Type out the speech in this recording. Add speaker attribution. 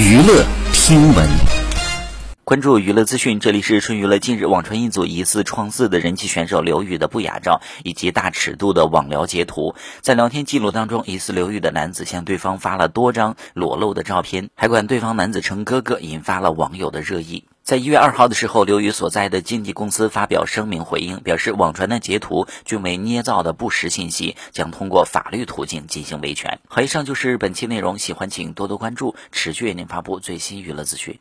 Speaker 1: 娱乐听闻，
Speaker 2: 关注娱乐资讯，这里是春娱乐。近日，网传一组疑似创四的人气选手刘宇的不雅照以及大尺度的网聊截图。在聊天记录当中，疑似刘宇的男子向对方发了多张裸露的照片，还管对方男子称哥哥，引发了网友的热议。在一月二号的时候，刘宇所在的经纪公司发表声明回应，表示网传的截图均为捏造的不实信息，将通过法律途径进行维权。好，以上就是本期内容，喜欢请多多关注，持续为您发布最新娱乐资讯。